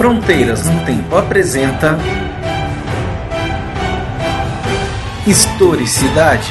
Fronteiras no Tempo apresenta Historicidade.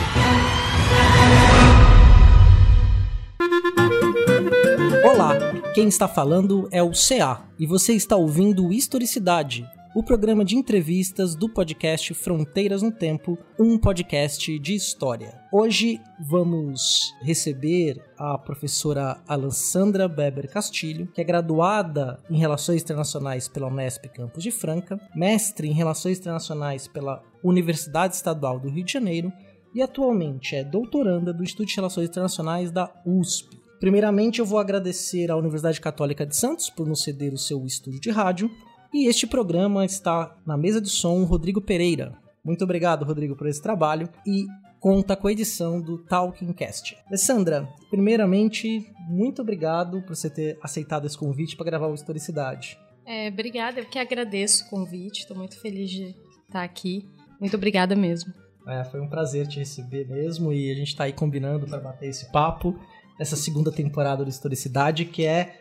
Olá, quem está falando é o CA e você está ouvindo Historicidade, o programa de entrevistas do podcast Fronteiras no Tempo, um podcast de história. Hoje vamos receber a professora Alessandra Beber Castilho, que é graduada em Relações Internacionais pela Unesp Campus de Franca, mestre em Relações Internacionais pela Universidade Estadual do Rio de Janeiro e atualmente é doutoranda do Instituto de Relações Internacionais da USP. Primeiramente, eu vou agradecer à Universidade Católica de Santos por nos ceder o seu estúdio de rádio e este programa está na mesa de som Rodrigo Pereira. Muito obrigado, Rodrigo, por esse trabalho e conta com a edição do Talking Cast. Alessandra, primeiramente, muito obrigado por você ter aceitado esse convite para gravar o Historicidade. É, obrigada, eu que agradeço o convite, estou muito feliz de estar aqui. Muito obrigada mesmo. É, foi um prazer te receber mesmo e a gente está aí combinando para bater esse papo nessa segunda temporada do Historicidade, que é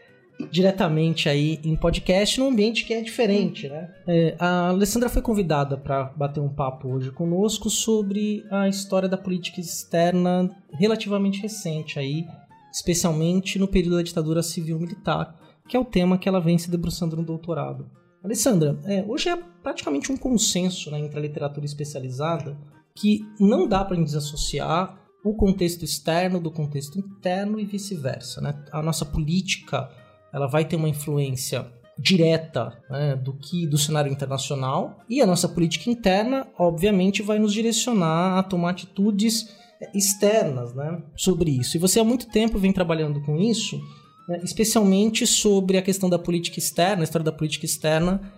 diretamente aí em podcast num ambiente que é diferente, né? É, a Alessandra foi convidada para bater um papo hoje conosco sobre a história da política externa relativamente recente aí, especialmente no período da ditadura civil-militar, que é o tema que ela vem se debruçando no doutorado. Alessandra, é, hoje é praticamente um consenso né, entre a literatura especializada que não dá para desassociar o contexto externo do contexto interno e vice-versa. Né? A nossa política ela vai ter uma influência direta né, do que do cenário internacional e a nossa política interna, obviamente, vai nos direcionar a tomar atitudes externas né, sobre isso. E você há muito tempo vem trabalhando com isso, né, especialmente sobre a questão da política externa, a história da política externa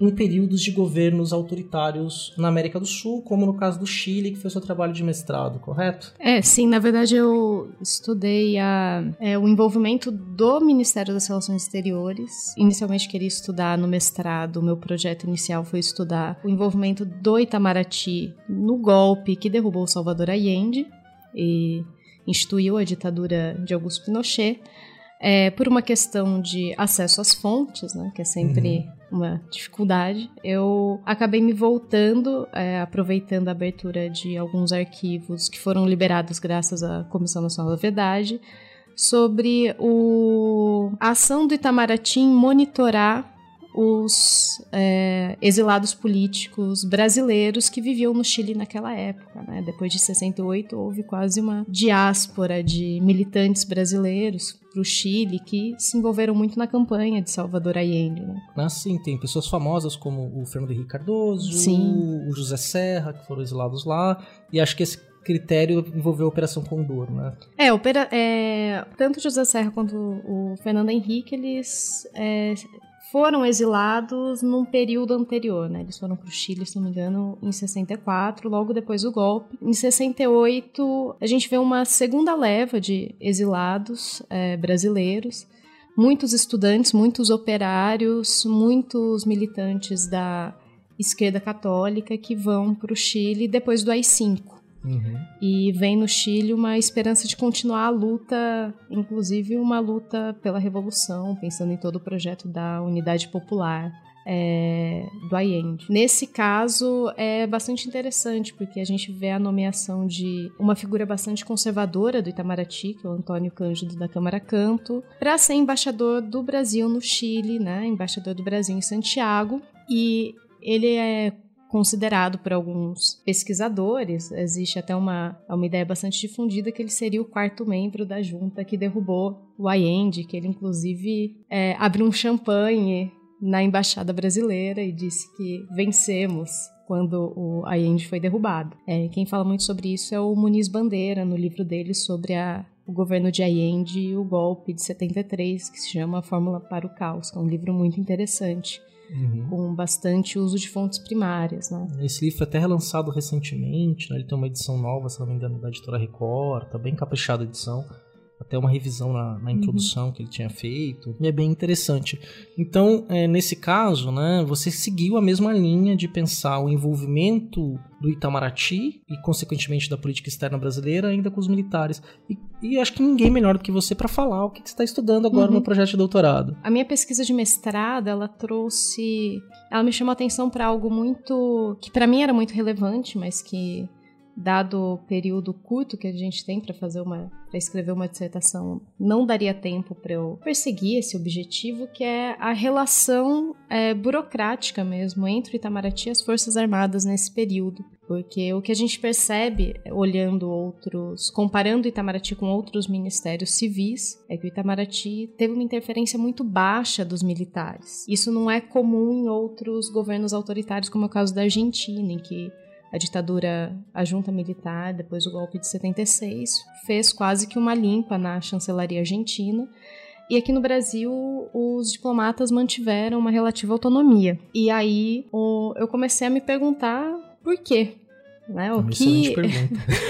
em períodos de governos autoritários na América do Sul, como no caso do Chile, que foi seu trabalho de mestrado, correto? É, sim. Na verdade, eu estudei a, é, o envolvimento do Ministério das Relações Exteriores. Inicialmente queria estudar no mestrado, o meu projeto inicial foi estudar o envolvimento do Itamaraty no golpe que derrubou Salvador Allende e instituiu a ditadura de Augusto Pinochet. É, por uma questão de acesso às fontes, né, que é sempre uhum. uma dificuldade, eu acabei me voltando, é, aproveitando a abertura de alguns arquivos que foram liberados graças à Comissão Nacional da Verdade, sobre o, a ação do Itamaraty em monitorar os é, exilados políticos brasileiros que viviam no Chile naquela época. Né? Depois de 68, houve quase uma diáspora de militantes brasileiros para o Chile que se envolveram muito na campanha de Salvador Allende. Né? Ah, sim, tem pessoas famosas como o Fernando Henrique Cardoso, sim. o José Serra, que foram exilados lá, e acho que esse critério envolveu a Operação Condor, né? É, opera, é tanto o José Serra quanto o Fernando Henrique, eles é, foram exilados num período anterior, né? Eles foram para o Chile, se não me engano, em 64, logo depois do golpe. Em 68, a gente vê uma segunda leva de exilados é, brasileiros, muitos estudantes, muitos operários, muitos militantes da esquerda católica que vão para o Chile depois do AI-5. Uhum. E vem no Chile uma esperança de continuar a luta, inclusive uma luta pela revolução, pensando em todo o projeto da Unidade Popular. É, do Allende. Nesse caso é bastante interessante porque a gente vê a nomeação de uma figura bastante conservadora do Itamaraty, que é o Antônio Cândido da Câmara Canto, para ser embaixador do Brasil no Chile, né? Embaixador do Brasil em Santiago. E ele é considerado por alguns pesquisadores, existe até uma, uma ideia bastante difundida que ele seria o quarto membro da junta que derrubou o Allende, que ele inclusive é, abriu um champanhe na embaixada brasileira e disse que vencemos quando o Allende foi derrubado. É, quem fala muito sobre isso é o Muniz Bandeira, no livro dele sobre a, o governo de Allende e o golpe de 73, que se chama Fórmula para o Caos, que é um livro muito interessante uhum. com bastante uso de fontes primárias. Né? Esse livro foi até relançado recentemente, né? ele tem uma edição nova, se não me engano, da editora Record, tá bem caprichada a edição. Até uma revisão na, na introdução uhum. que ele tinha feito, e é bem interessante. Então, é, nesse caso, né, você seguiu a mesma linha de pensar o envolvimento do Itamaraty e, consequentemente, da política externa brasileira ainda com os militares. E, e acho que ninguém melhor do que você para falar o que você está estudando agora uhum. no projeto de doutorado. A minha pesquisa de mestrado, ela trouxe... Ela me chamou a atenção para algo muito... que para mim era muito relevante, mas que dado o período curto que a gente tem para fazer uma para escrever uma dissertação, não daria tempo para eu perseguir esse objetivo, que é a relação é, burocrática mesmo entre Itamaraty e as Forças Armadas nesse período. Porque o que a gente percebe, olhando outros, comparando Itamaraty com outros ministérios civis, é que o Itamaraty teve uma interferência muito baixa dos militares. Isso não é comum em outros governos autoritários, como é o caso da Argentina, em que a ditadura, a junta militar, depois do golpe de 76, fez quase que uma limpa na chancelaria argentina. E aqui no Brasil, os diplomatas mantiveram uma relativa autonomia. E aí o, eu comecei a me perguntar por quê. Né? O que...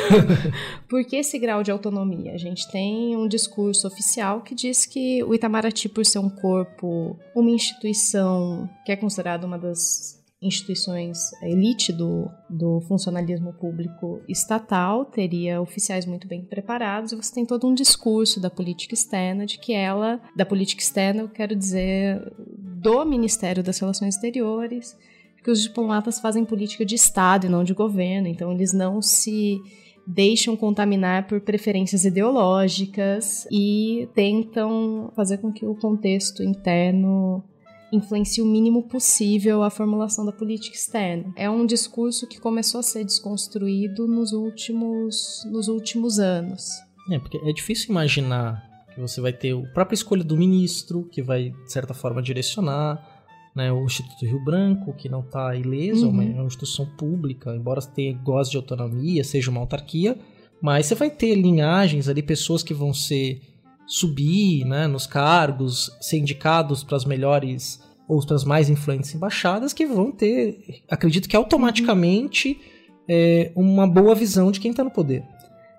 por que esse grau de autonomia? A gente tem um discurso oficial que diz que o Itamaraty, por ser um corpo, uma instituição que é considerada uma das instituições, elite do, do funcionalismo público estatal teria oficiais muito bem preparados e você tem todo um discurso da política externa de que ela, da política externa, eu quero dizer, do Ministério das Relações Exteriores, que os diplomatas fazem política de Estado e não de governo, então eles não se deixam contaminar por preferências ideológicas e tentam fazer com que o contexto interno influencie o mínimo possível a formulação da política externa. É um discurso que começou a ser desconstruído nos últimos, nos últimos anos. É, porque é difícil imaginar que você vai ter a própria escolha do ministro, que vai, de certa forma, direcionar, né, o Instituto Rio Branco, que não está ileso, uhum. é uma instituição pública, embora tenha gosto de autonomia, seja uma autarquia, mas você vai ter linhagens ali, pessoas que vão ser subir né, nos cargos, ser indicados para as melhores ou para as mais influentes embaixadas, que vão ter, acredito que automaticamente, é, uma boa visão de quem está no poder.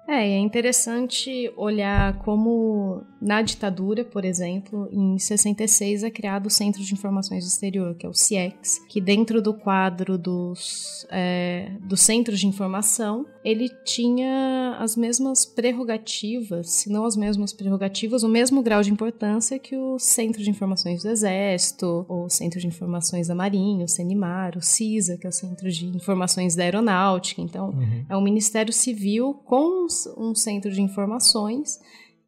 É, é interessante olhar como na ditadura, por exemplo, em 66 é criado o Centro de Informações do Exterior, que é o CIEX, que dentro do quadro dos, é, dos centros de informação, ele tinha as mesmas prerrogativas, se não as mesmas prerrogativas, o mesmo grau de importância que o Centro de Informações do Exército, o Centro de Informações da Marinha, o CENIMAR, o CISA, que é o Centro de Informações da Aeronáutica. Então, uhum. é um Ministério Civil com um centro de informações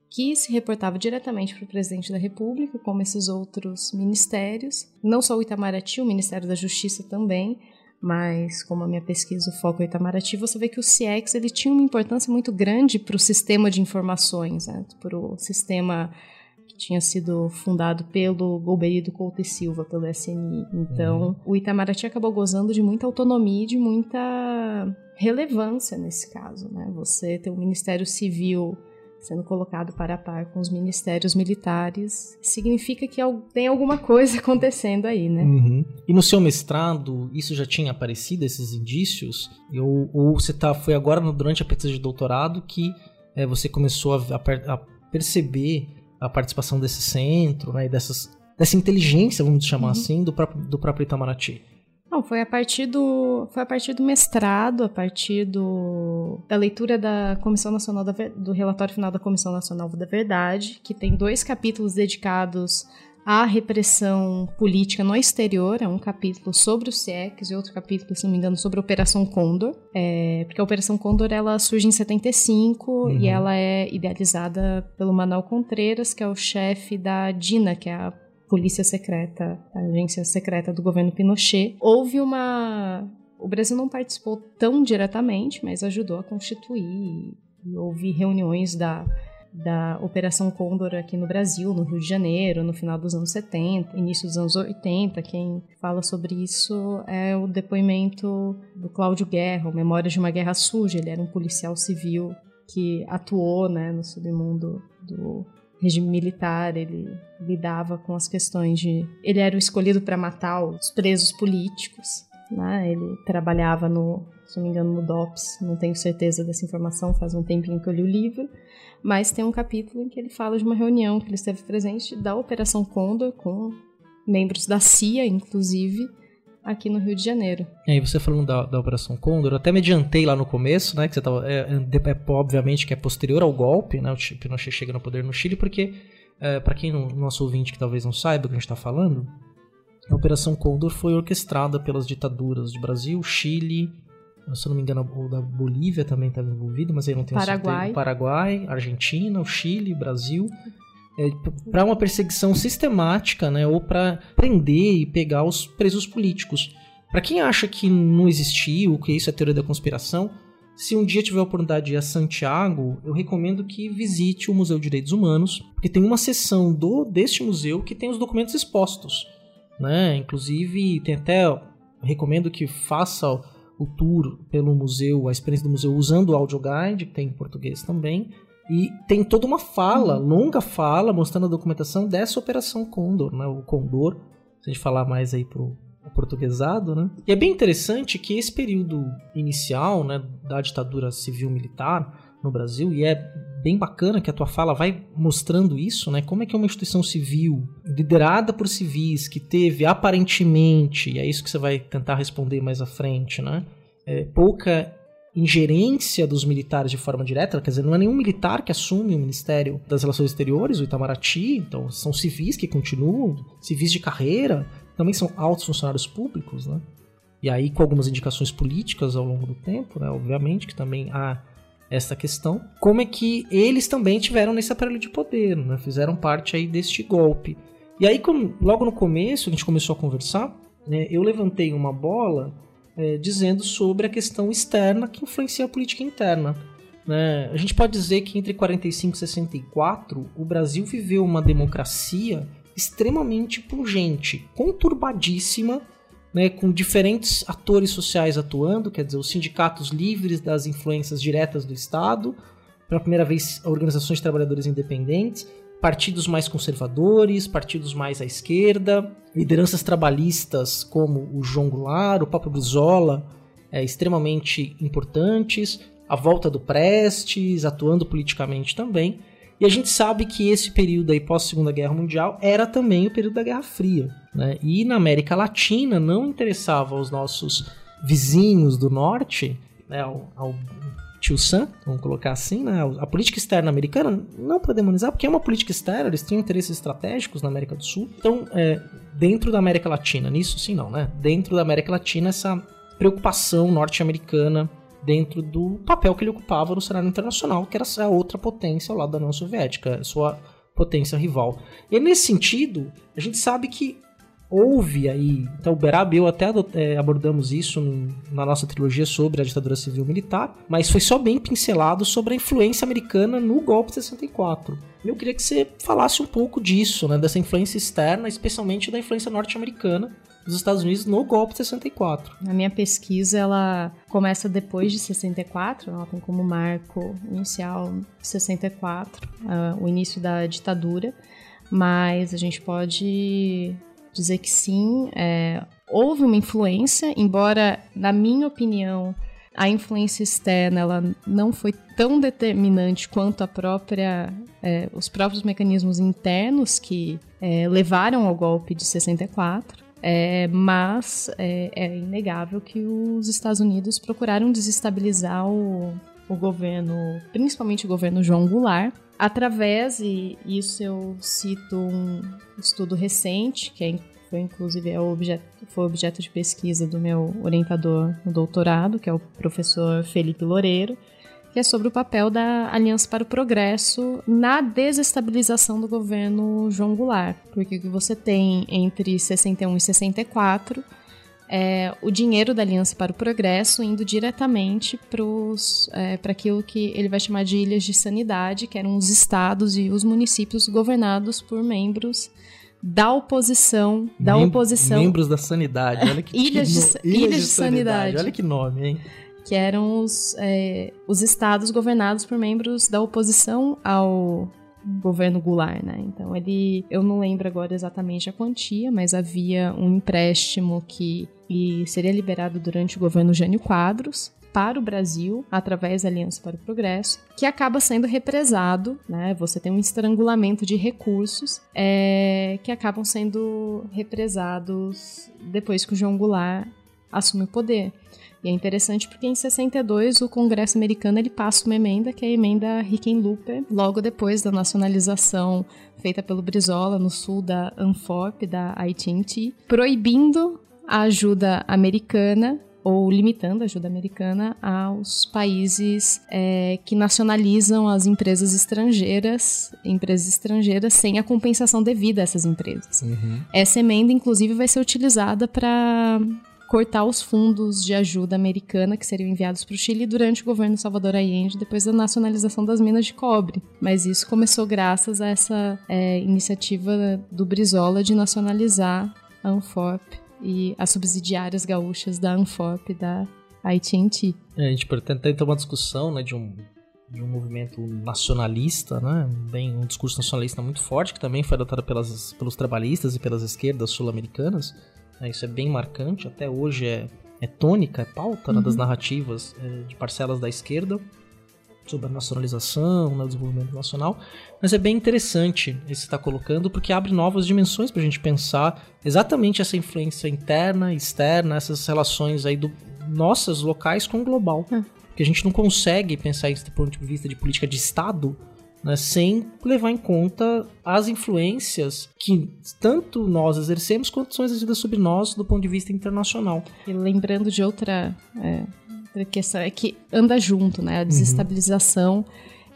que se reportava diretamente para o presidente da República, como esses outros ministérios. Não só o Itamaraty, o Ministério da Justiça também, mas como a minha pesquisa o foco é o Itamaraty, você vê que o CIEX ele tinha uma importância muito grande para o sistema de informações, né? para o sistema que tinha sido fundado pelo Golbery Couto e Silva, pelo SNI. Então, uhum. o Itamaraty acabou gozando de muita autonomia e de muita relevância nesse caso. Né? Você tem um Ministério Civil sendo colocado para a par com os ministérios militares, significa que tem alguma coisa acontecendo aí, né? Uhum. E no seu mestrado, isso já tinha aparecido, esses indícios? Ou, ou você tá, foi agora, durante a pesquisa de doutorado, que é, você começou a, a, a, perceber a participação desse centro, né, e dessas, dessa inteligência, vamos chamar uhum. assim, do próprio, do próprio Itamaraty? Não, foi a partir do foi a partir do mestrado, a partir do, da leitura da Comissão Nacional da, do relatório final da Comissão Nacional da Verdade, que tem dois capítulos dedicados à repressão política no exterior, é um capítulo sobre o CIEX e outro capítulo, se não me engano, sobre a Operação Condor, é, porque a Operação Condor ela surge em 75 uhum. e ela é idealizada pelo Manuel Contreras, que é o chefe da DINA, que é a polícia secreta, agência secreta do governo Pinochet, houve uma. O Brasil não participou tão diretamente, mas ajudou a constituir. E houve reuniões da, da Operação Condor aqui no Brasil, no Rio de Janeiro, no final dos anos 70, início dos anos 80. Quem fala sobre isso é o depoimento do Cláudio Guerra, Memórias de uma Guerra Suja. Ele era um policial civil que atuou né, no submundo do regime militar, ele lidava com as questões de. Ele era o escolhido para matar os presos políticos. Né? Ele trabalhava no, se não me engano, no DOPS, não tenho certeza dessa informação, faz um tempinho que eu li o livro, mas tem um capítulo em que ele fala de uma reunião que ele esteve presente da Operação Condor com membros da CIA, inclusive, aqui no Rio de Janeiro. E aí você falando da, da Operação Condor, eu até me adiantei lá no começo, né, que você tava, é, é, é obviamente que é posterior ao golpe, né, o Pinochet chega no poder no Chile, porque, é, para quem, não, nosso ouvinte que talvez não saiba o que a gente está falando, a Operação Condor foi orquestrada pelas ditaduras de Brasil, Chile, se eu não me engano, o da Bolívia também estava envolvido, mas aí não tenho Paraguai. certeza. Paraguai, Argentina, o Chile, Brasil. É, para uma perseguição sistemática, né, ou para prender e pegar os presos políticos. Para quem acha que não existiu, que isso é teoria da conspiração, se um dia tiver a oportunidade de ir a Santiago, eu recomendo que visite o Museu de Direitos Humanos, porque tem uma seção do deste museu que tem os documentos expostos, né? Inclusive tem até recomendo que faça o tour pelo museu, a experiência do museu usando o audio guide, que tem em português também. E tem toda uma fala, uhum. longa fala, mostrando a documentação dessa Operação Condor, né? O Condor, se a gente falar mais aí pro portuguesado, né? E é bem interessante que esse período inicial, né, da ditadura civil-militar no Brasil, e é bem bacana que a tua fala vai mostrando isso, né? Como é que é uma instituição civil liderada por civis que teve aparentemente, e é isso que você vai tentar responder mais à frente, né? É, pouca ingerência dos militares de forma direta, quer dizer, não é nenhum militar que assume o Ministério das Relações Exteriores, o Itamaraty, então são civis que continuam, civis de carreira, também são altos funcionários públicos, né? E aí com algumas indicações políticas ao longo do tempo, né? Obviamente que também há essa questão. Como é que eles também tiveram nesse aparelho de poder, né? Fizeram parte aí deste golpe. E aí, logo no começo, a gente começou a conversar, né, eu levantei uma bola é, dizendo sobre a questão externa que influencia a política interna. Né? A gente pode dizer que entre 45 e 64, o Brasil viveu uma democracia extremamente pungente, conturbadíssima, né, com diferentes atores sociais atuando, quer dizer, os sindicatos livres das influências diretas do Estado, pela primeira vez organizações de trabalhadores independentes, partidos mais conservadores, partidos mais à esquerda, lideranças trabalhistas como o João Goulart, o Papa Brizola, é, extremamente importantes, a volta do Prestes, atuando politicamente também. E a gente sabe que esse período aí pós Segunda Guerra Mundial era também o período da Guerra Fria, né? E na América Latina não interessava aos nossos vizinhos do norte, né, ao, ao tio Sam, vamos colocar assim, né? A política externa americana, não para demonizar, porque é uma política externa, eles tinham interesses estratégicos na América do Sul. Então, é, dentro da América Latina, nisso sim não, né? Dentro da América Latina, essa preocupação norte-americana dentro do papel que ele ocupava no cenário internacional, que era a outra potência ao lado da União Soviética, sua potência rival. E nesse sentido, a gente sabe que houve aí. Então, o Berab eu até é, abordamos isso no, na nossa trilogia sobre a ditadura civil militar, mas foi só bem pincelado sobre a influência americana no golpe de 64. Eu queria que você falasse um pouco disso, né, dessa influência externa, especialmente da influência norte-americana dos Estados Unidos no golpe de 64. A minha pesquisa ela começa depois de 64, ela tem como marco inicial 64, uh, o início da ditadura, mas a gente pode dizer que sim, é, houve uma influência, embora, na minha opinião, a influência externa ela não foi tão determinante quanto a própria, é, os próprios mecanismos internos que é, levaram ao golpe de 64. É, mas é, é, inegável que os Estados Unidos procuraram desestabilizar o, o governo, principalmente o governo João Goulart, através, e isso eu cito um estudo recente, que é, foi inclusive é objeto, foi objeto de pesquisa do meu orientador no doutorado, que é o professor Felipe Loureiro, que é sobre o papel da Aliança para o Progresso na desestabilização do governo João Goulart. Porque o que você tem entre 61 e 64 é, o dinheiro da Aliança para o Progresso indo diretamente para é, aquilo que ele vai chamar de ilhas de sanidade, que eram os estados e os municípios governados por membros da oposição, da Mem oposição. Membros da sanidade, olha que ilhas, de, ilhas, ilhas de, sanidade. sanidade. olha que nome, hein? Que eram os, é, os estados governados por membros da oposição ao governo Goulart, né? Então ele, eu não lembro agora exatamente a quantia, mas havia um empréstimo que seria liberado durante o governo Jânio Quadros para o Brasil através da Aliança para o Progresso, que acaba sendo represado, né? Você tem um estrangulamento de recursos é, que acabam sendo represados depois que o João Goulart assume o poder. E é interessante porque em 62 o Congresso americano ele passa uma emenda, que é a emenda Hickenlooper, logo depois da nacionalização feita pelo Brizola no sul da Anfop, da AT&T, proibindo a ajuda americana ou limitando a ajuda americana aos países é, que nacionalizam as empresas estrangeiras, empresas estrangeiras sem a compensação devida a essas empresas. Uhum. Essa emenda, inclusive, vai ser utilizada para cortar os fundos de ajuda americana que seriam enviados para o Chile durante o governo Salvador Allende, depois da nacionalização das minas de cobre. Mas isso começou graças a essa é, iniciativa do Brizola de nacionalizar a Anfop e as subsidiárias gaúchas da Anfop da AT&T. É, a gente pretende ter uma discussão né, de um de um movimento nacionalista, né? Bem, um discurso nacionalista muito forte que também foi adotado pelas, pelos trabalhistas e pelas esquerdas sul-americanas. Né? Isso é bem marcante, até hoje é, é tônica, é pauta né, uhum. das narrativas é, de parcelas da esquerda sobre a nacionalização, né, o desenvolvimento nacional, mas é bem interessante esse que está colocando, porque abre novas dimensões para a gente pensar exatamente essa influência interna, externa, essas relações aí do nossas locais com o global. É. Que a gente não consegue pensar isso do ponto de vista de política de Estado né, sem levar em conta as influências que tanto nós exercemos quanto são exercidas sobre nós do ponto de vista internacional. E lembrando de outra é, a questão é que anda junto, né? A desestabilização. Uhum.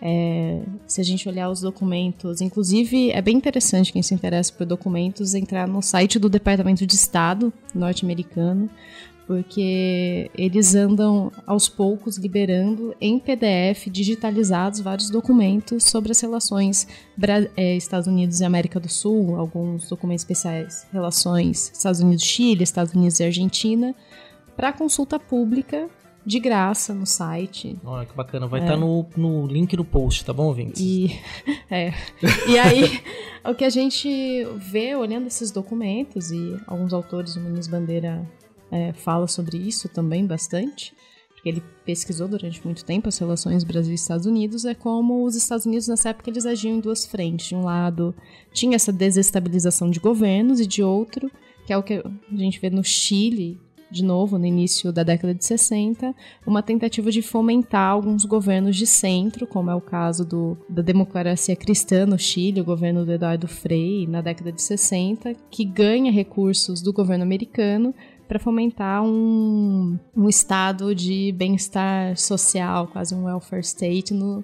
É, se a gente olhar os documentos, inclusive é bem interessante quem se interessa por documentos entrar no site do Departamento de Estado norte-americano, porque eles andam aos poucos liberando em PDF digitalizados vários documentos sobre as relações é, Estados Unidos e América do Sul, alguns documentos especiais, relações Estados Unidos-Chile, Estados Unidos e Argentina, para consulta pública de graça no site. Olha que bacana. Vai estar é. tá no, no link no post, tá bom, Vintes? E, é. e aí, o que a gente vê olhando esses documentos, e alguns autores, o Muniz Bandeira é, fala sobre isso também bastante, porque ele pesquisou durante muito tempo as relações Brasil e Estados Unidos, é como os Estados Unidos nessa época eles agiam em duas frentes. De um lado, tinha essa desestabilização de governos, e de outro, que é o que a gente vê no Chile, de novo, no início da década de 60, uma tentativa de fomentar alguns governos de centro, como é o caso do, da democracia cristã no Chile, o governo do Eduardo Frei, na década de 60, que ganha recursos do governo americano para fomentar um, um estado de bem-estar social, quase um welfare state no,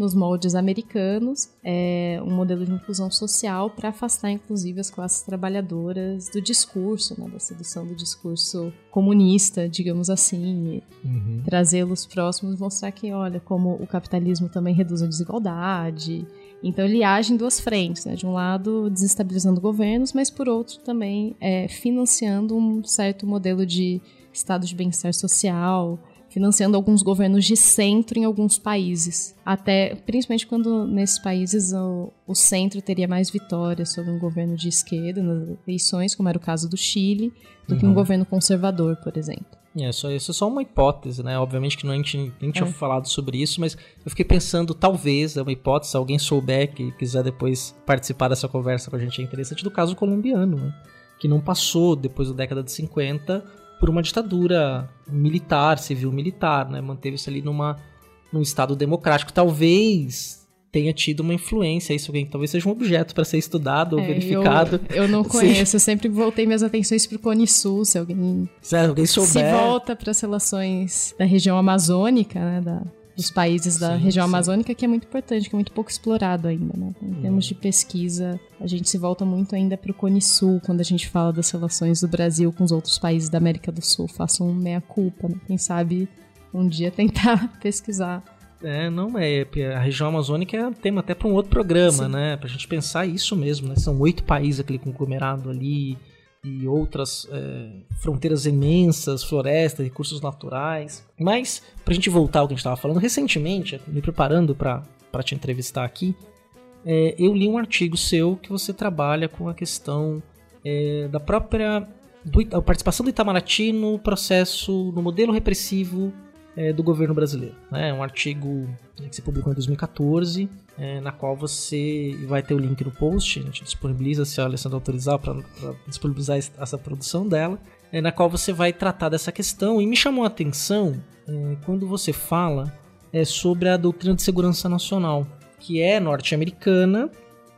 nos moldes americanos, é um modelo de inclusão social para afastar, inclusive, as classes trabalhadoras do discurso, né, da sedução do discurso comunista, digamos assim, uhum. trazê-los próximos, mostrar que, olha, como o capitalismo também reduz a desigualdade. Então ele age em duas frentes, né? de um lado desestabilizando governos, mas por outro também é, financiando um certo modelo de estado de bem-estar social, financiando alguns governos de centro em alguns países. Até, principalmente quando nesses países o, o centro teria mais vitórias sobre um governo de esquerda nas eleições, como era o caso do Chile, do uhum. que um uhum. governo conservador, por exemplo. É, só, isso é só uma hipótese, né? Obviamente que não, a gente nem tinha é. falado sobre isso, mas eu fiquei pensando, talvez, é uma hipótese, se alguém souber que quiser depois participar dessa conversa com a gente, é interessante, do caso colombiano, né? Que não passou, depois da década de 50, por uma ditadura militar, civil-militar, né? Manteve-se ali numa, num estado democrático. Talvez tenha tido uma influência, isso alguém talvez seja um objeto para ser estudado ou é, verificado. Eu, eu não conheço, eu sempre voltei minhas atenções para o Cone Sul, se alguém, se alguém souber. Se volta para as relações da região amazônica, né, da, dos países da sim, região sim. amazônica, que é muito importante, que é muito pouco explorado ainda, né? Em hum. termos de pesquisa, a gente se volta muito ainda para o Cone Sul, quando a gente fala das relações do Brasil com os outros países da América do Sul. Façam um meia-culpa, né? Quem sabe um dia tentar pesquisar. É, não é. A região amazônica é tema até para um outro programa, Sim. né? Pra gente pensar isso mesmo, né? São oito países aquele conglomerado ali e outras é, fronteiras imensas, florestas, recursos naturais. Mas, pra gente voltar ao que a gente estava falando, recentemente, me preparando para te entrevistar aqui, é, eu li um artigo seu que você trabalha com a questão é, da própria do, a participação do Itamaraty no processo, no modelo repressivo é, do governo brasileiro. Né? É um artigo que você publicou em 2014, é, na qual você vai ter o link no post, a gente disponibiliza se a Alessandra autorizar para disponibilizar essa produção dela, é, na qual você vai tratar dessa questão. E me chamou a atenção é, quando você fala é, sobre a doutrina de segurança nacional, que é norte-americana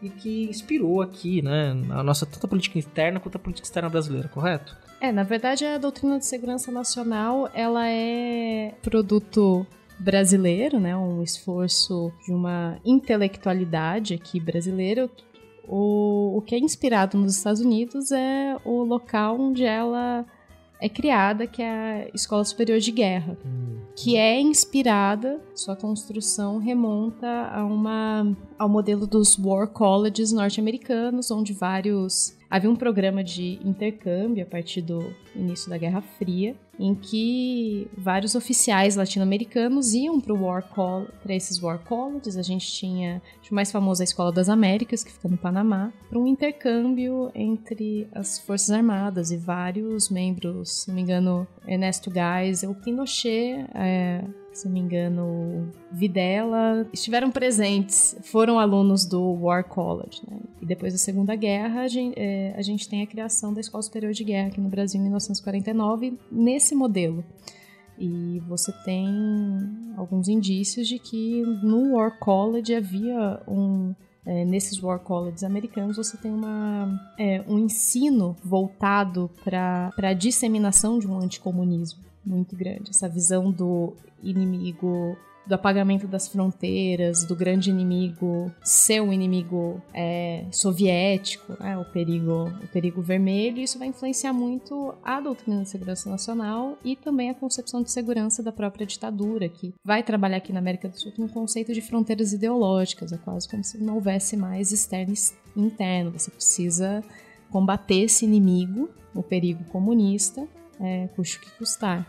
e que inspirou aqui, né, a nossa tanto a política interna quanto a política externa brasileira, correto? É, na verdade a doutrina de segurança nacional, ela é produto brasileiro, né, um esforço de uma intelectualidade aqui brasileira. O, o que é inspirado nos Estados Unidos é o local onde ela é criada, que é a Escola Superior de Guerra, hum. que é inspirada, sua construção remonta a uma, ao modelo dos War Colleges norte-americanos, onde vários havia um programa de intercâmbio a partir do início da Guerra Fria, em que vários oficiais latino-americanos iam para War para esses War Colleges. A gente tinha o mais famoso a Escola das Américas, que fica no Panamá, para um intercâmbio entre as Forças Armadas e vários membros, se não me engano, Ernesto Geisel, Pinochet, é, se não me engano, Videla, estiveram presentes, foram alunos do War College. Né? E depois da Segunda Guerra, a gente, é, a gente tem a criação da Escola Superior de Guerra aqui no Brasil em 1949, nesse modelo. E você tem alguns indícios de que no War College havia um. É, nesses War Colleges americanos, você tem uma, é, um ensino voltado para a disseminação de um anticomunismo muito grande. Essa visão do inimigo do apagamento das fronteiras, do grande inimigo ser um inimigo é, soviético, né, o perigo, o perigo vermelho, isso vai influenciar muito a doutrina de segurança nacional e também a concepção de segurança da própria ditadura, que vai trabalhar aqui na América do Sul com um conceito de fronteiras ideológicas, é quase como se não houvesse mais externo e interno. Você precisa combater esse inimigo, o perigo comunista, é, custe o que custar.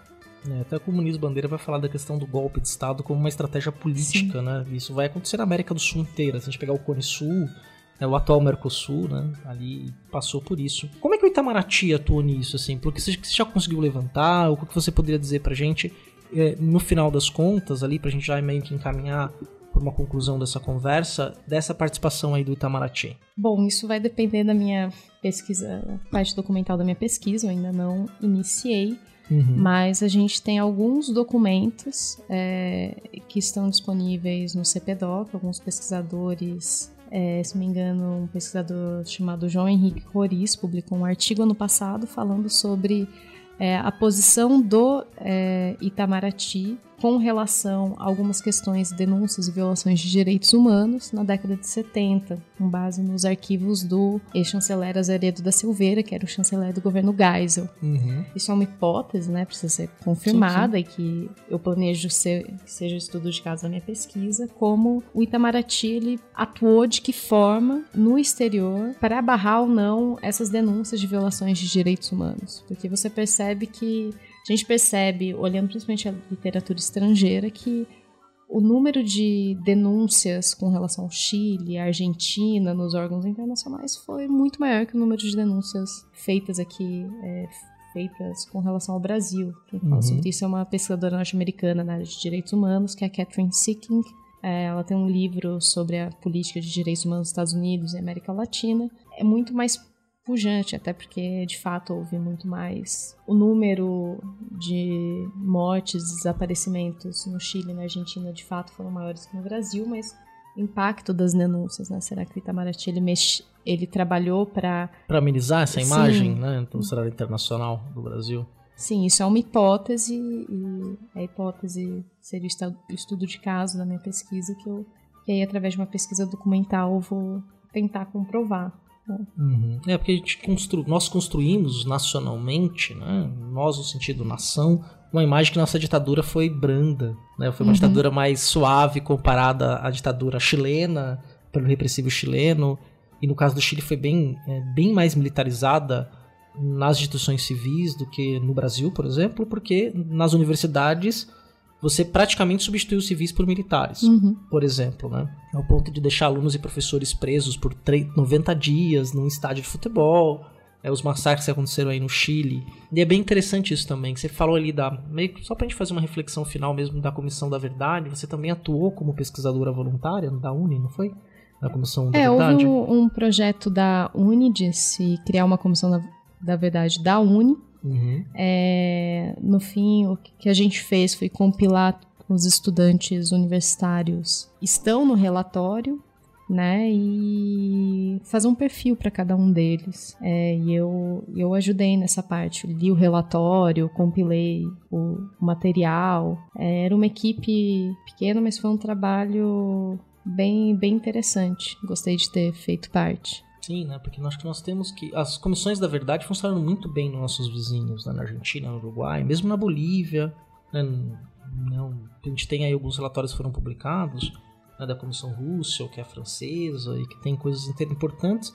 É, até o Comunismo Bandeira vai falar da questão do golpe de Estado como uma estratégia política, Sim. né? Isso vai acontecer na América do Sul inteira. Se a gente pegar o Cone Sul, né, o atual Mercosul, né? Ali passou por isso. Como é que o Itamaraty atuou nisso, assim? Porque você já conseguiu levantar? O que você poderia dizer pra gente, é, no final das contas, ali, pra gente já meio que encaminhar uma conclusão dessa conversa, dessa participação aí do Itamaraty? Bom, isso vai depender da minha pesquisa, parte documental da minha pesquisa, eu ainda não iniciei. Uhum. Mas a gente tem alguns documentos é, que estão disponíveis no CPDOC, alguns pesquisadores é, se não me engano, um pesquisador chamado João Henrique Roriz publicou um artigo ano passado falando sobre é, a posição do é, Itamaraty com relação a algumas questões, denúncias e violações de direitos humanos na década de 70, com base nos arquivos do ex-chanceler Azeredo da Silveira, que era o chanceler do governo Geisel. Uhum. Isso é uma hipótese, né? Precisa ser confirmada sim, sim. e que eu planejo ser, que seja o estudo de caso da minha pesquisa, como o Itamaraty ele atuou de que forma no exterior para barrar ou não essas denúncias de violações de direitos humanos. Porque você percebe que a gente percebe, olhando principalmente a literatura estrangeira, que o número de denúncias com relação ao Chile, à Argentina, nos órgãos internacionais foi muito maior que o número de denúncias feitas aqui, é, feitas com relação ao Brasil. Quem fala uhum. sobre isso é uma pesquisadora norte-americana na área de direitos humanos, que é a Catherine Sicking. É, ela tem um livro sobre a política de direitos humanos nos Estados Unidos e América Latina. É muito mais pujante, até porque de fato houve muito mais. O número de mortes, desaparecimentos no Chile e na Argentina de fato foram maiores que no Brasil, mas o impacto das denúncias, né? Será que o Itamaraty ele, mex... ele trabalhou para para amenizar essa imagem, Sim. né, do cenário internacional do Brasil? Sim, isso é uma hipótese e a hipótese seria o estudo de caso da minha pesquisa que eu que aí através de uma pesquisa documental eu vou tentar comprovar. Uhum. É porque a gente constru... nós construímos nacionalmente, né? nós no sentido nação, uma imagem que nossa ditadura foi branda, né? Foi uma uhum. ditadura mais suave comparada à ditadura chilena, pelo repressivo chileno, e no caso do Chile foi bem, é, bem mais militarizada nas instituições civis do que no Brasil, por exemplo, porque nas universidades você praticamente substituiu os civis por militares, Uhum. por exemplo, né? Ao ponto de deixar alunos e professores presos por 90 dias num estádio de futebol, é, os massacres que aconteceram aí no Chile. E é bem interessante isso também, que você falou ali da. Meio, só pra gente fazer uma reflexão final mesmo da Comissão da Verdade, você também atuou como pesquisadora voluntária da Uni, não foi? Na Comissão da é, Verdade? houve um, um, projeto da Uni de se criar uma Comissão da, da Verdade da Uni. Uhum. É, no fim, o que a gente fez foi compilar os estudantes universitários estão no relatório, né, e fazer um perfil para cada um deles. É, e eu, eu ajudei nessa parte, li o relatório, compilei o material. É, era uma equipe pequena, mas foi um trabalho bem, bem interessante. Gostei de ter feito parte. Sim, né? Porque que nós temos que. As comissões da verdade funcionam muito bem nos nossos vizinhos, né? na Argentina, no Uruguai, mesmo na Bolívia. Né? Não, a gente tem aí alguns relatórios que foram publicados né? da Comissão Russell, que é francesa, e que tem coisas importantes.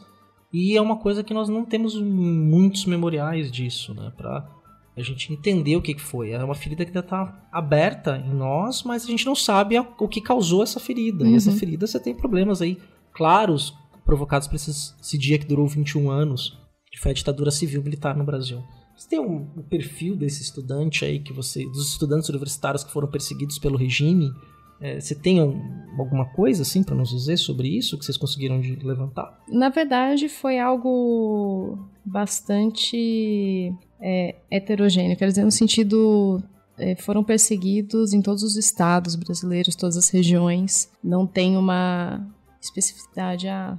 E é uma coisa que nós não temos muitos memoriais disso, né? Pra a gente entender o que foi. É uma ferida que ainda está aberta em nós, mas a gente não sabe o que causou essa ferida. Uhum. E essa ferida você tem problemas aí claros provocados por esse, dia que durou 21 anos, que foi a ditadura civil militar no Brasil. Você tem um, um, perfil desse estudante aí que você, dos estudantes universitários que foram perseguidos pelo regime? É, você tem um, alguma coisa assim para nos dizer sobre isso que vocês conseguiram levantar? Na verdade, foi algo bastante é, heterogêneo. Quero dizer no sentido é, foram perseguidos em todos os estados brasileiros, todas as regiões. Não tem uma especificidade. Ah,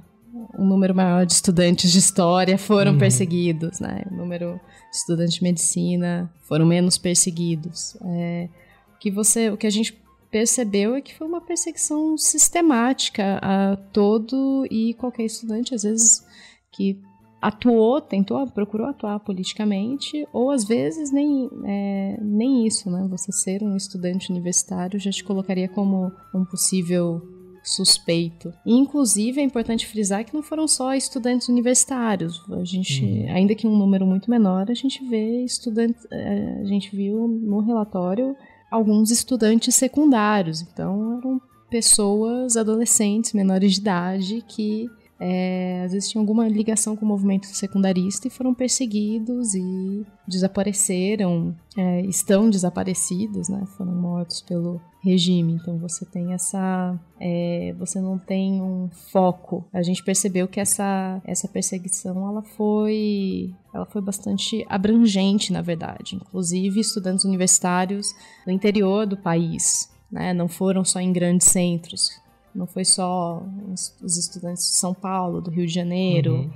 um número maior de estudantes de história foram uhum. perseguidos, né? O número de estudantes de medicina foram menos perseguidos. É, o que você, o que a gente percebeu é que foi uma perseguição sistemática a todo e qualquer estudante, às vezes que atuou, tentou, procurou atuar politicamente, ou às vezes nem, é, nem isso, né? Você ser um estudante universitário já te colocaria como um possível suspeito. E, inclusive, é importante frisar que não foram só estudantes universitários. A gente, uhum. ainda que um número muito menor, a gente vê estudantes, a gente viu no relatório alguns estudantes secundários. Então, eram pessoas, adolescentes, menores de idade, que é, às vezes tinham alguma ligação com o movimento secundarista e foram perseguidos e desapareceram, é, estão desaparecidos, né? Foram mortos pelo regime. Então você tem essa, é, você não tem um foco. A gente percebeu que essa essa perseguição ela foi ela foi bastante abrangente, na verdade. Inclusive estudantes universitários do interior do país, né? Não foram só em grandes centros não foi só os estudantes de São Paulo, do Rio de Janeiro, uhum.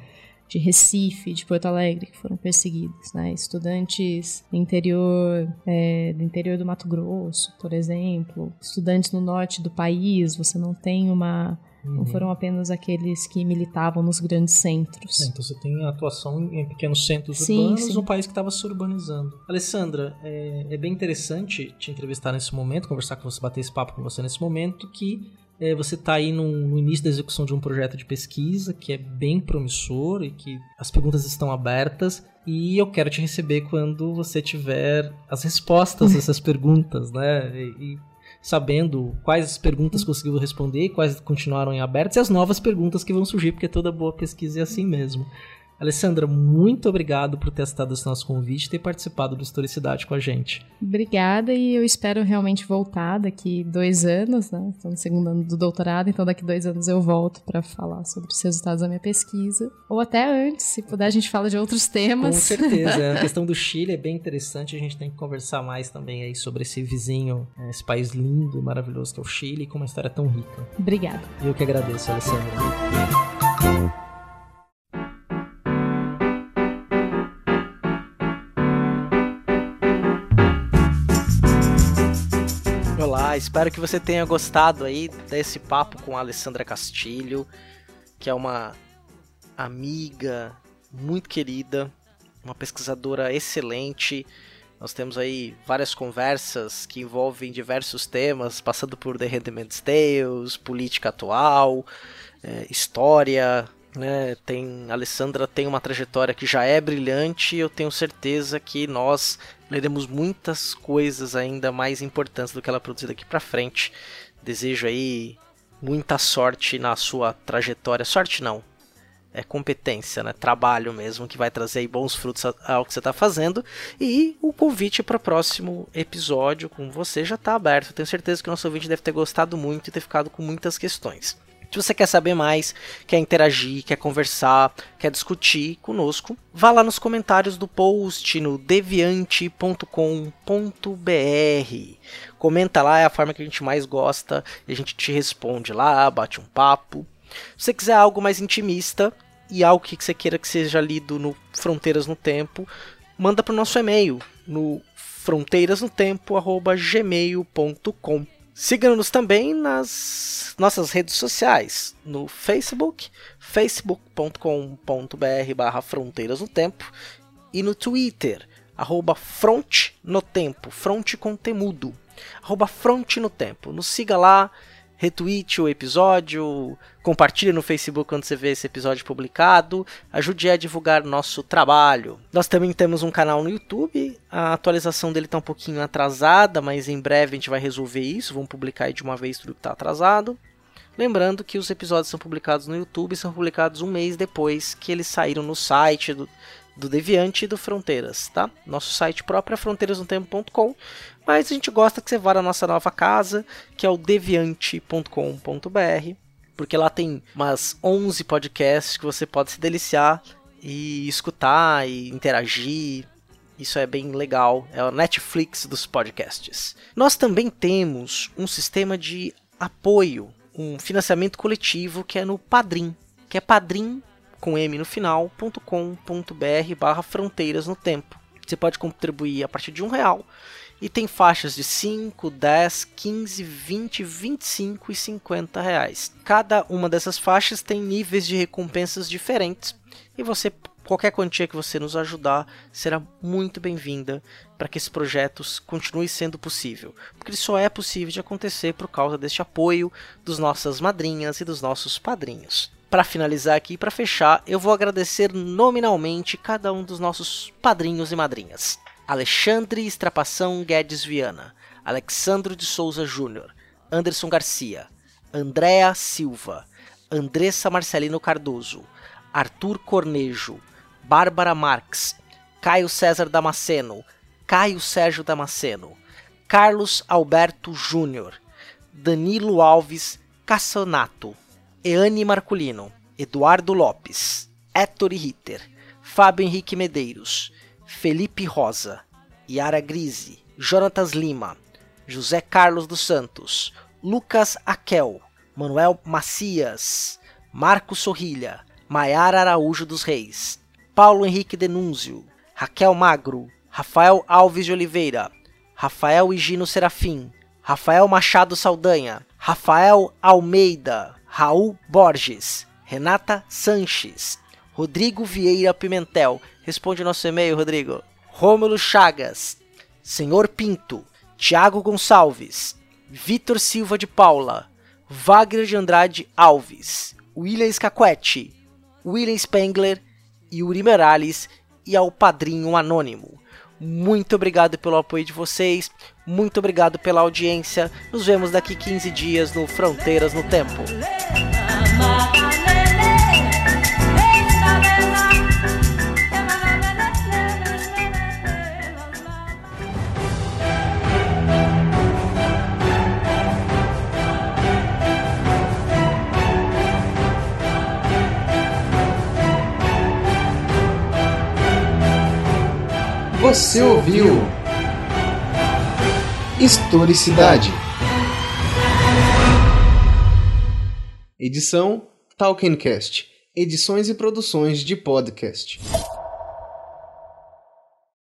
de Recife, de Porto Alegre que foram perseguidos, né? Estudantes do interior, é, do interior do Mato Grosso, por exemplo, estudantes no norte do país. Você não tem uma Uhum. Não foram apenas aqueles que militavam nos grandes centros. É, então você tem atuação em pequenos centros sim, urbanos sim. no país que estava se urbanizando. Alessandra, é, é, bem interessante te entrevistar nesse momento, conversar com você, bater esse papo com você nesse momento, que é, você está aí no, no, início da execução de um projeto de pesquisa que é bem promissor e que as perguntas estão abertas e eu quero te receber quando você tiver as respostas dessas perguntas, né? E, e sabendo quais perguntas conseguiu responder, quais continuaram em abertas e as novas perguntas que vão surgir, porque toda boa pesquisa é assim mesmo. Alessandra, muito obrigado por ter aceitado esse nosso convite e ter participado do Historicidade com a gente. Obrigada e eu espero realmente voltar daqui dois anos, né? Estou no segundo ano do doutorado, então daqui dois anos eu volto para falar sobre os resultados da minha pesquisa. Ou até antes, se puder, a gente fala de outros temas. Com certeza. a questão do Chile é bem interessante, a gente tem que conversar mais também aí sobre esse vizinho, né, esse país lindo e maravilhoso que é o Chile, com uma história tão rica. Obrigada. Eu que agradeço, Alessandra. Espero que você tenha gostado aí desse papo com a Alessandra Castilho, que é uma amiga muito querida, uma pesquisadora excelente. Nós temos aí várias conversas que envolvem diversos temas, passando por The Handmaid's Tales, política atual, é, história, né? Tem a Alessandra tem uma trajetória que já é brilhante. Eu tenho certeza que nós leremos muitas coisas ainda mais importantes do que ela produzir daqui para frente. Desejo aí muita sorte na sua trajetória. Sorte não, é competência, né? Trabalho mesmo que vai trazer bons frutos ao que você está fazendo. E o convite para o próximo episódio com você já está aberto. tenho certeza que o nosso ouvinte deve ter gostado muito e ter ficado com muitas questões. Se você quer saber mais, quer interagir, quer conversar, quer discutir conosco, vá lá nos comentários do post no deviante.com.br. Comenta lá, é a forma que a gente mais gosta e a gente te responde lá, bate um papo. Se você quiser algo mais intimista e algo que você queira que seja lido no Fronteiras no Tempo, manda para o nosso e-mail no fronteirasnotempo@gmail.com. Siga-nos também nas nossas redes sociais, no Facebook, facebook.com.br barra Fronteiras no Tempo, e no Twitter, arroba Front no Tempo, Front com temudo, arroba Front no Tempo. Nos siga lá, retweet o episódio, compartilhe no Facebook quando você vê esse episódio publicado, ajude a divulgar nosso trabalho. Nós também temos um canal no YouTube, a atualização dele está um pouquinho atrasada, mas em breve a gente vai resolver isso, vamos publicar de uma vez tudo que está atrasado. Lembrando que os episódios são publicados no YouTube e são publicados um mês depois que eles saíram no site do, do Deviante e do Fronteiras, tá? Nosso site próprio é fronteirasnotempo.com, mas a gente gosta que você vá na nossa nova casa, que é o deviante.com.br, porque lá tem umas 11 podcasts que você pode se deliciar e escutar e interagir. Isso é bem legal, é o Netflix dos podcasts. Nós também temos um sistema de apoio, um financiamento coletivo que é no Padrim, que é padrim com M no final.com.br barra fronteiras no tempo. Você pode contribuir a partir de um real e tem faixas de 5, 10, 15, 20, 25 e 50 reais. Cada uma dessas faixas tem níveis de recompensas diferentes e você qualquer quantia que você nos ajudar será muito bem-vinda para que esse projeto continue sendo possível, porque ele só é possível de acontecer por causa deste apoio dos nossas madrinhas e dos nossos padrinhos para finalizar aqui, para fechar, eu vou agradecer nominalmente cada um dos nossos padrinhos e madrinhas. Alexandre Estrapação Guedes Viana, Alexandro de Souza Júnior, Anderson Garcia, Andréa Silva, Andressa Marcelino Cardoso, Arthur Cornejo, Bárbara Marques, Caio César Damasceno, Caio Sérgio Damasceno, Carlos Alberto Júnior, Danilo Alves Cassonato, Eane Marculino, Eduardo Lopes, Héctor Ritter, Fábio Henrique Medeiros, Felipe Rosa, Yara Grise, Jonatas Lima, José Carlos dos Santos, Lucas Aquel, Manuel Macias, Marcos Sorrilha, Maiara Araújo dos Reis, Paulo Henrique Denúnzio, Raquel Magro, Rafael Alves de Oliveira, Rafael Higino Serafim, Rafael Machado Saldanha, Rafael Almeida, Raul Borges, Renata Sanches, Rodrigo Vieira Pimentel. Responde nosso e-mail, Rodrigo. Rômulo Chagas, Senhor Pinto, Tiago Gonçalves, Vitor Silva de Paula, Wagner de Andrade Alves, William Scaquetti, William Spengler, Yuri Merales e ao Padrinho Anônimo. Muito obrigado pelo apoio de vocês, muito obrigado pela audiência. Nos vemos daqui 15 dias no Fronteiras no Tempo. Você ouviu Historicidade. Edição Talkencast. Edições e produções de podcast.